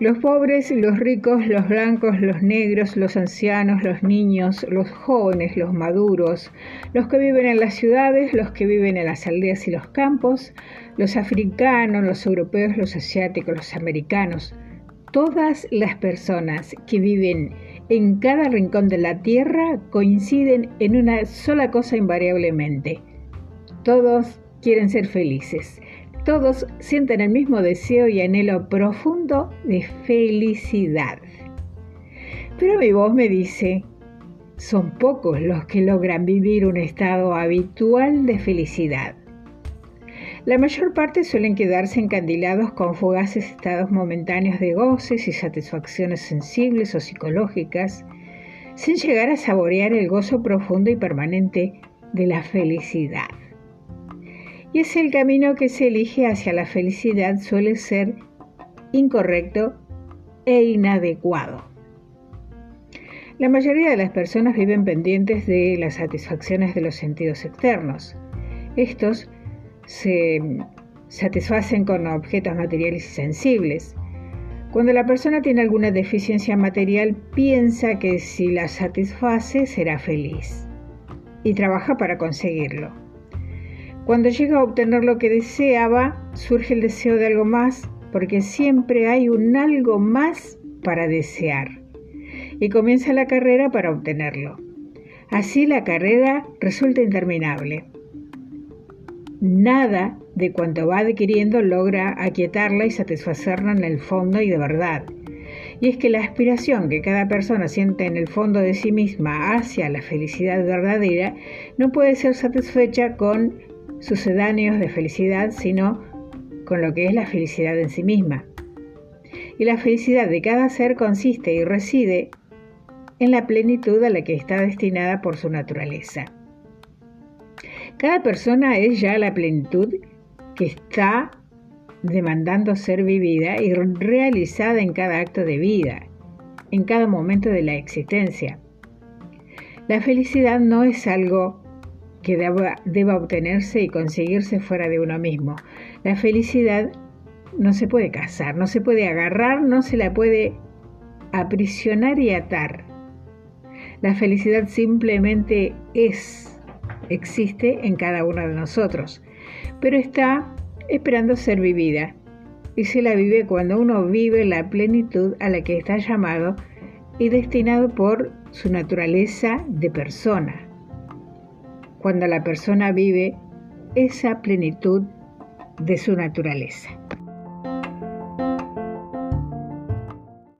Los pobres, los ricos, los blancos, los negros, los ancianos, los niños, los jóvenes, los maduros, los que viven en las ciudades, los que viven en las aldeas y los campos, los africanos, los europeos, los asiáticos, los americanos, todas las personas que viven en cada rincón de la tierra coinciden en una sola cosa invariablemente. Todos quieren ser felices. Todos sienten el mismo deseo y anhelo profundo de felicidad. Pero mi voz me dice, son pocos los que logran vivir un estado habitual de felicidad. La mayor parte suelen quedarse encandilados con fugaces estados momentáneos de goces y satisfacciones sensibles o psicológicas, sin llegar a saborear el gozo profundo y permanente de la felicidad y es el camino que se elige hacia la felicidad suele ser incorrecto e inadecuado. La mayoría de las personas viven pendientes de las satisfacciones de los sentidos externos. Estos se satisfacen con objetos materiales y sensibles. Cuando la persona tiene alguna deficiencia material, piensa que si la satisface será feliz y trabaja para conseguirlo. Cuando llega a obtener lo que deseaba, surge el deseo de algo más, porque siempre hay un algo más para desear. Y comienza la carrera para obtenerlo. Así la carrera resulta interminable. Nada de cuanto va adquiriendo logra aquietarla y satisfacerla en el fondo y de verdad. Y es que la aspiración que cada persona siente en el fondo de sí misma hacia la felicidad verdadera no puede ser satisfecha con sucedáneos de felicidad, sino con lo que es la felicidad en sí misma. Y la felicidad de cada ser consiste y reside en la plenitud a la que está destinada por su naturaleza. Cada persona es ya la plenitud que está demandando ser vivida y realizada en cada acto de vida, en cada momento de la existencia. La felicidad no es algo que deba, obtenerse y conseguirse fuera de uno mismo. La felicidad no se puede cazar, no se puede agarrar, no se la puede aprisionar y atar. La felicidad simplemente es, existe en cada uno de nosotros, pero está esperando ser vivida. Y se la vive cuando uno vive la plenitud a la que está llamado y destinado por su naturaleza de persona cuando la persona vive esa plenitud de su naturaleza.